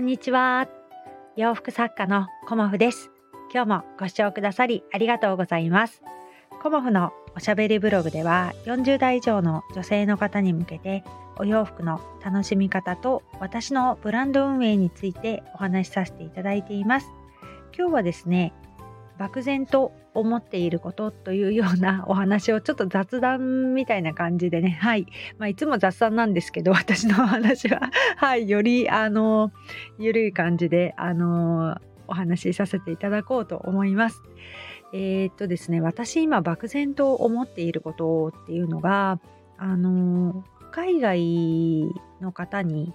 んにちは。洋服作家のコモフです。今日もご視聴くださりありがとうございます。コモフのおしゃべりブログでは40代以上の女性の方に向けてお洋服の楽しみ方と私のブランド運営についてお話しさせていただいています。今日はですね、漠然と思っていることというようなお話をちょっと雑談みたいな感じでね、はい。まあ、いつも雑談なんですけど、私のお話は、はい、より、あの、ゆるい感じで、あの、お話しさせていただこうと思います。えー、っとですね、私今漠然と思っていることっていうのが、あの、海外の方に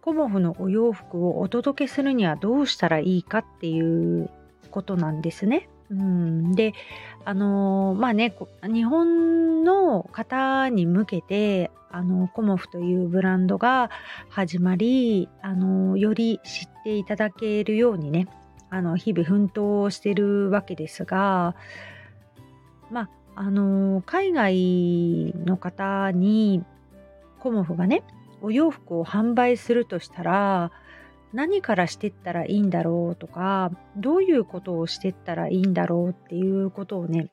コモフのお洋服をお届けするにはどうしたらいいかっていうことなんですね。うん、であのまあね日本の方に向けてあのコモフというブランドが始まりあのより知っていただけるようにねあの日々奮闘してるわけですがまああの海外の方にコモフがねお洋服を販売するとしたら何からしてったらいいんだろうとかどういうことをしてったらいいんだろうっていうことをね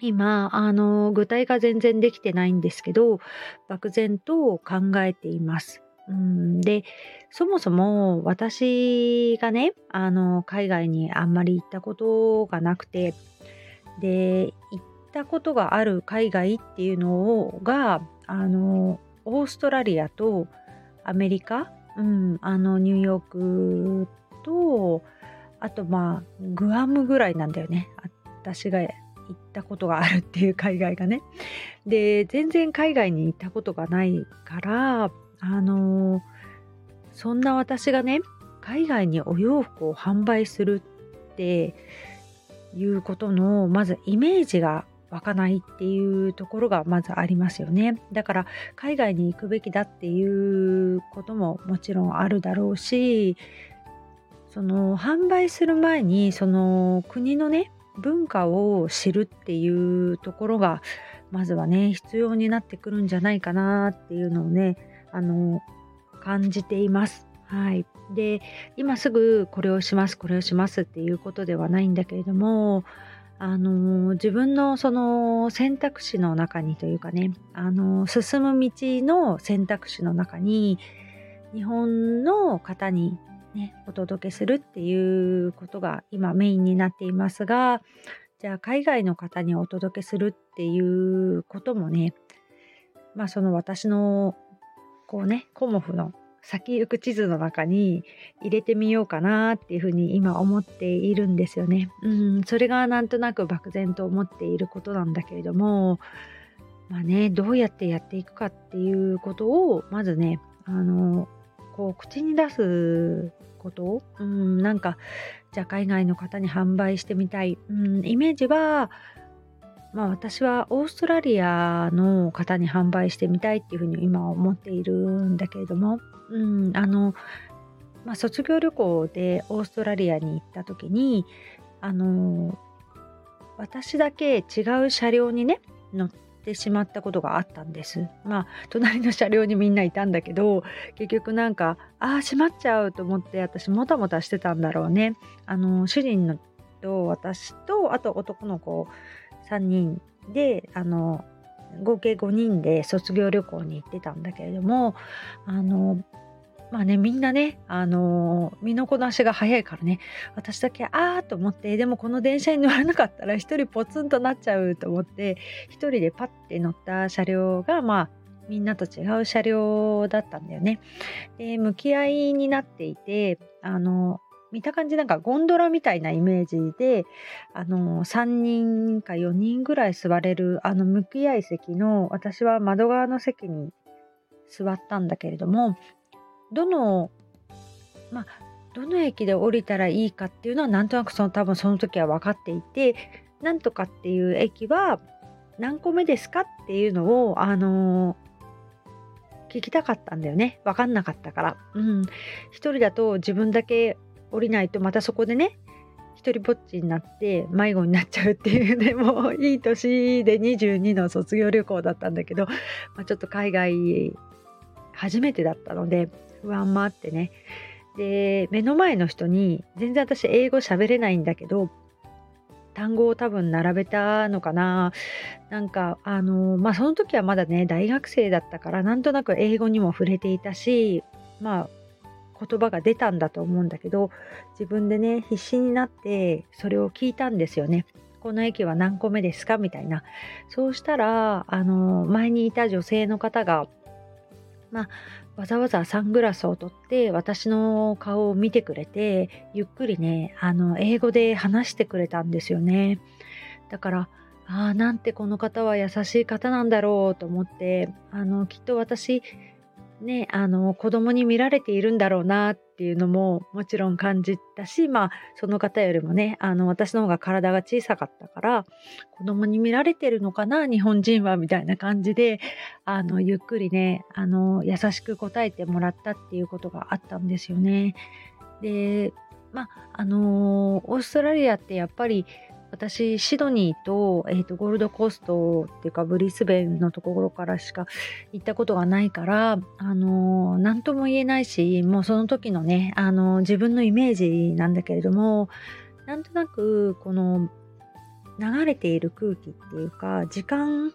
今あの具体化全然できてないんですけど漠然と考えています。うんでそもそも私がねあの海外にあんまり行ったことがなくてで行ったことがある海外っていうのがあのオーストラリアとアメリカうん、あのニューヨークとあとまあグアムぐらいなんだよね。私が行ったことがあるっていう海外がね。で全然海外に行ったことがないからあのそんな私がね海外にお洋服を販売するっていうことのまずイメージが湧かないっていうところがまずありますよね。だから海外に行くべきだっていうことももちろんあるだろうしその販売する前にその国のね文化を知るっていうところがまずはね必要になってくるんじゃないかなっていうのをねあの感じています。はい、で今すぐこれをしますこれをしますっていうことではないんだけれどもあの自分のその選択肢の中にというかね、あの進む道の選択肢の中に日本の方に、ね、お届けするっていうことが今メインになっていますがじゃあ海外の方にお届けするっていうこともねまあその私のこうねコモフの先行く地図の中に入れてみようかなっていうふうに今思っているんですよね。うん、それがなんとなく漠然と思っていることなんだけれども、まあね、どうやってやっていくかっていうことを、まずね、あの、こう、口に出すことうん、なんか、じゃあ海外の方に販売してみたい。うん、イメージは、まあ私はオーストラリアの方に販売してみたいっていうふうに今思っているんだけれども、うん、あの、まあ、卒業旅行でオーストラリアに行った時にあの私だけ違う車両にね乗ってしまったことがあったんです。まあ隣の車両にみんないたんだけど結局なんかああ閉まっちゃうと思って私もたもたしてたんだろうね。あの主人のと私とあと男の子3人であの合計5人で卒業旅行に行ってたんだけれどもあのまあねみんなねあの身のこなしが早いからね私だけああと思ってでもこの電車に乗らなかったら一人ポツンとなっちゃうと思って一人でパッて乗った車両がまあみんなと違う車両だったんだよね。で向き合いになっていてあの見た感じなんかゴンドラみたいなイメージであの3人か4人ぐらい座れるあの向き合い席の私は窓側の席に座ったんだけれどもどのまあどの駅で降りたらいいかっていうのはなんとなくその多分その時は分かっていてなんとかっていう駅は何個目ですかっていうのをあの聞きたかったんだよね分かんなかったから。うん、一人だと自分だけ降りないとまたそこでね一人ぼっちになって迷子になっちゃうっていうね もういい年で22の卒業旅行だったんだけど、まあ、ちょっと海外初めてだったので不安もあってね。で目の前の人に全然私英語喋れないんだけど単語を多分並べたのかな。なんかあのまあその時はまだね大学生だったからなんとなく英語にも触れていたしまあ言葉が出たんだと思うんだけど自分でね必死になってそれを聞いたんですよね。この駅は何個目ですか？みたいな。そうしたら、あの、前にいた女性の方が、まあ、わざわざサングラスを取って私の顔を見てくれて、ゆっくりね、あの、英語で話してくれたんですよね。だから、ああ、なんてこの方は優しい方なんだろうと思って、あの、きっと私、ね、あの子供に見られているんだろうなっていうのももちろん感じたし、まあ、その方よりもねあの私の方が体が小さかったから子供に見られてるのかな日本人はみたいな感じであのゆっくりねあの優しく答えてもらったっていうことがあったんですよね。でまああのオーストラリアってやっぱり私、シドニーと,、えーと、ゴールドコーストっていうかブリスベンのところからしか行ったことがないから、あのー、何とも言えないし、もうその時のね、あのー、自分のイメージなんだけれども、なんとなくこの流れている空気っていうか、時間、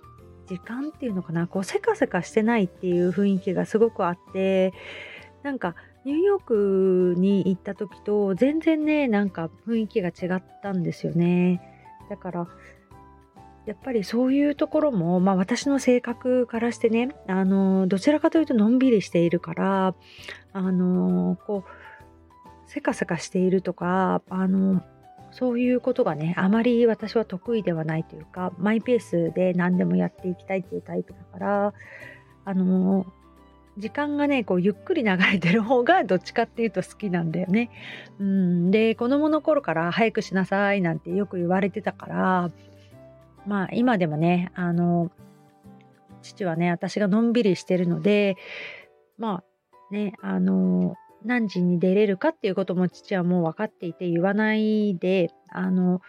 時間っていうのかな、こうせかせかしてないっていう雰囲気がすごくあって、なんかニューヨークに行った時と全然ね、なんか雰囲気が違ったんですよね。だから、やっぱりそういうところも、まあ私の性格からしてね、あの、どちらかというとのんびりしているから、あの、こう、せかせかしているとか、あの、そういうことがね、あまり私は得意ではないというか、マイペースで何でもやっていきたいっていうタイプだから、あの、時間がね、こうゆっくり流れてる方が どっちかっていうと好きなんだよね。うん、で、子供の頃から早くしなさいなんてよく言われてたから、まあ今でもね、あの、父はね、私がのんびりしてるので、まあね、あの、何時に出れるかっていうことも父はもう分かっていて言わないで、あの、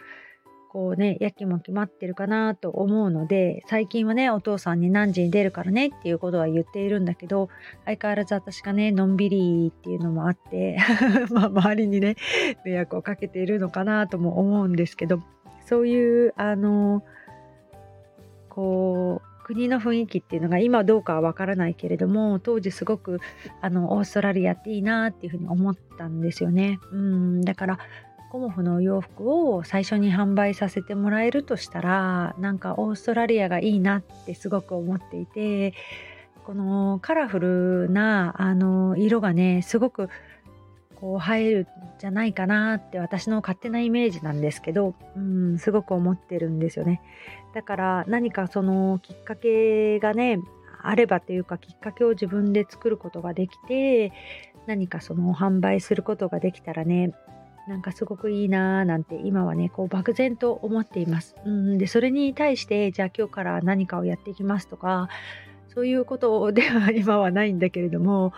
こうね、やきも決まってるかなと思うので、最近はね、お父さんに何時に出るからねっていうことは言っているんだけど、相変わらず私がね、のんびりっていうのもあって、まあ、周りにね、迷惑をかけているのかなとも思うんですけど、そういう、あの、こう、国の雰囲気っていうのが今どうかはわからないけれども当時すごくあのオーストラリアっていいなっていうふうに思ったんですよね。うんだからコモフの洋服を最初に販売させてもらえるとしたらなんかオーストラリアがいいなってすごく思っていてこのカラフルなあの色がねすごくこう映えるんじゃないかなって私の勝手なイメージなんですけど、うん、すごく思ってるんですよね。だから何かそのきっかけがねあればというかきっかけを自分で作ることができて何かその販売することができたらねなんかすごくいいなーなんて今はねこう漠然と思っています。うんでそれに対してじゃあ今日から何かをやっていきますとかそういうことでは今はないんだけれども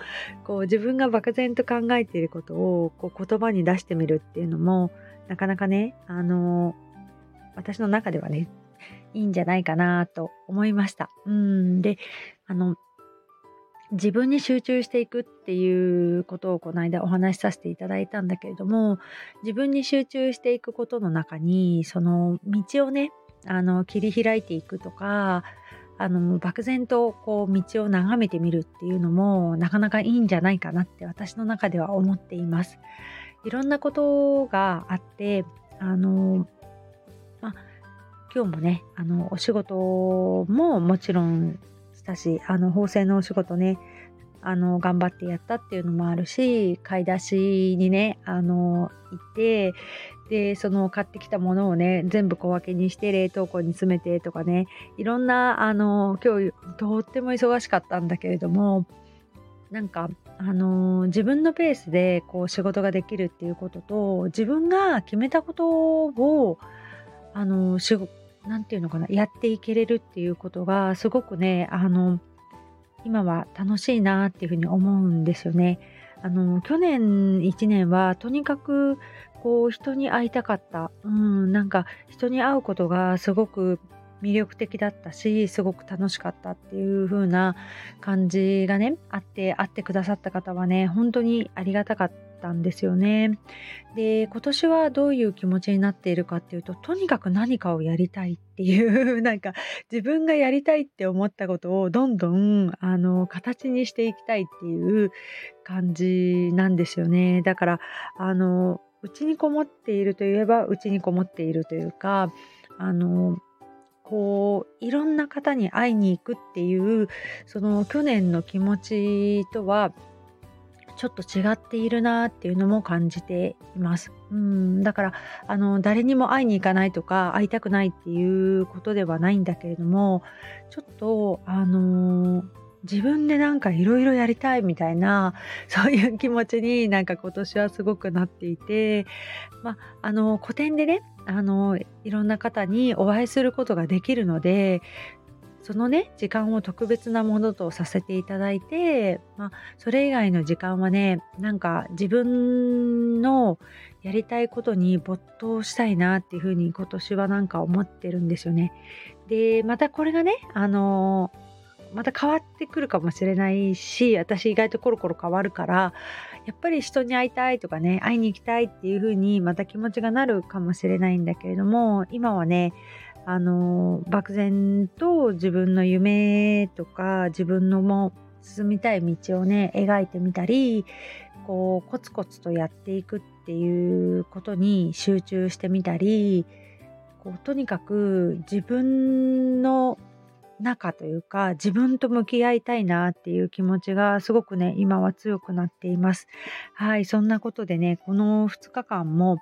こう自分が漠然と考えていることをこう言葉に出してみるっていうのもなかなかねあの私の中ではねいいんじゃないかなと思いました。うんであの自分に集中していくっていうことをこの間お話しさせていただいたんだけれども自分に集中していくことの中にその道をねあの切り開いていくとかあの漠然とこう道を眺めてみるっていうのもなかなかいいんじゃないかなって私の中では思っています。いろんなことがあってあの、ま、今日もねあのお仕事ももちろんしたし、あの、縫製のお仕事ね、あの、頑張ってやったっていうのもあるし、買い出しにね、あの、行って、で、その買ってきたものをね、全部小分けにして冷凍庫に詰めてとかね、いろんな、あの、今日とっても忙しかったんだけれども、なんか、あの自分のペースでこう仕事ができるっていうことと、自分が決めたことを、あの仕何て言うのかなやっていけれるっていうことがすごくねあの今は楽しいなっていうふうに思うんですよね。あの去年1年はとにかくこう人に会いたかった、うん、なんか人に会うことがすごく魅力的だったしすごく楽しかったっていう風な感じがねあって会ってくださった方はね本当にありがたかったったんですよね。で今年はどういう気持ちになっているかっていうととにかく何かをやりたいっていう なんか自分がやりたいって思ったことをどんどんあの形にしていきたいっていう感じなんですよね。だからあのうちにこもっているといえばうちにこもっているというかあのこういろんな方に会いに行くっていうその去年の気持ちとはちょっと違っているなっていうのも感じています。うんだからあの誰にも会いに行かないとか会いたくないっていうことではないんだけれどもちょっとあの自分でなんかいろいろやりたいみたいな そういう気持ちになんか今年はすごくなっていて、まあ、あの個展でねあのいろんな方にお会いすることができるのでそのね時間を特別なものとさせていただいて、まあ、それ以外の時間はねなんか自分のやりたいことに没頭したいなっていうふうに今年はなんか思ってるんですよね。でまたこれがねあのまた変わってくるかもしれないし私意外とコロコロ変わるからやっぱり人に会いたいとかね会いに行きたいっていう風にまた気持ちがなるかもしれないんだけれども今はねあの漠然と自分の夢とか自分のも進みたい道をね描いてみたりこうコツコツとやっていくっていうことに集中してみたりこうとにかく自分の中というか自分と向き合いたいなっていう気持ちがすごくね今は強くなっています。はいそんなことでねこの2日間も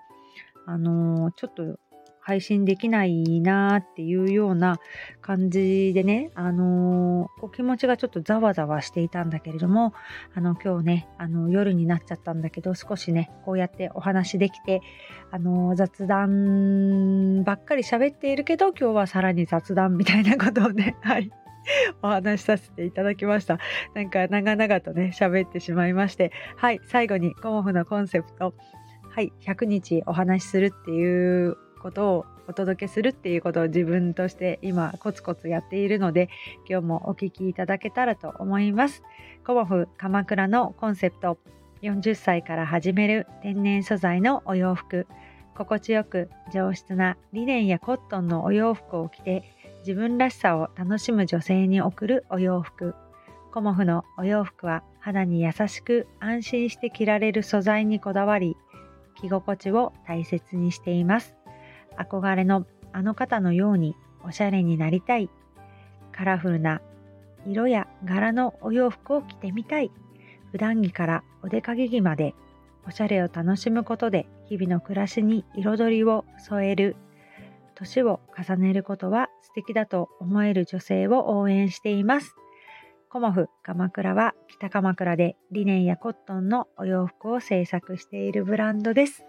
あのー、ちょっと配信できないなっていうような感じでね、あのー、気持ちがちょっとざわざわしていたんだけれども、あの、今日ね、あの、夜になっちゃったんだけど、少しね、こうやってお話できて、あのー、雑談ばっかり喋っているけど、今日はさらに雑談みたいなことをね、はい。お話しさせていただきました。なんか長々とね、喋ってしまいまして、はい、最後にコモフのコンセプト、はい、100日お話しするっていうことをお届けするっていうことを自分として今コツコツやっているので今日もお聞きいただけたらと思います。コモフ鎌倉のコンセプト40歳から始める天然素材のお洋服。心地よく上質なリネンやコットンのお洋服を着て自分らしさを楽しむ女性に贈るお洋服。コモフのお洋服は肌に優しく安心して着られる素材にこだわり着心地を大切にしています。憧れのあの方のようにおしゃれになりたい。カラフルな色や柄のお洋服を着てみたい。普段着からお出かけ着までおしゃれを楽しむことで日々の暮らしに彩りを添える。年を重ねることは素敵だと思える女性を応援しています。コモフ鎌倉は北鎌倉でリネンやコットンのお洋服を制作しているブランドです。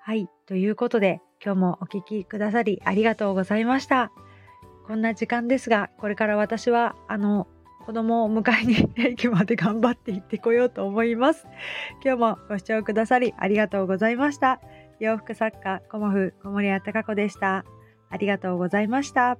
はい、ということで今日もお聴きくださりありがとうございました。こんな時間ですが、これから私は、あの、子供を迎えに 駅まで頑張って行ってこようと思います。今日もご視聴くださりありがとうございました。洋服作家、コモフ、小森屋隆子でした。ありがとうございました。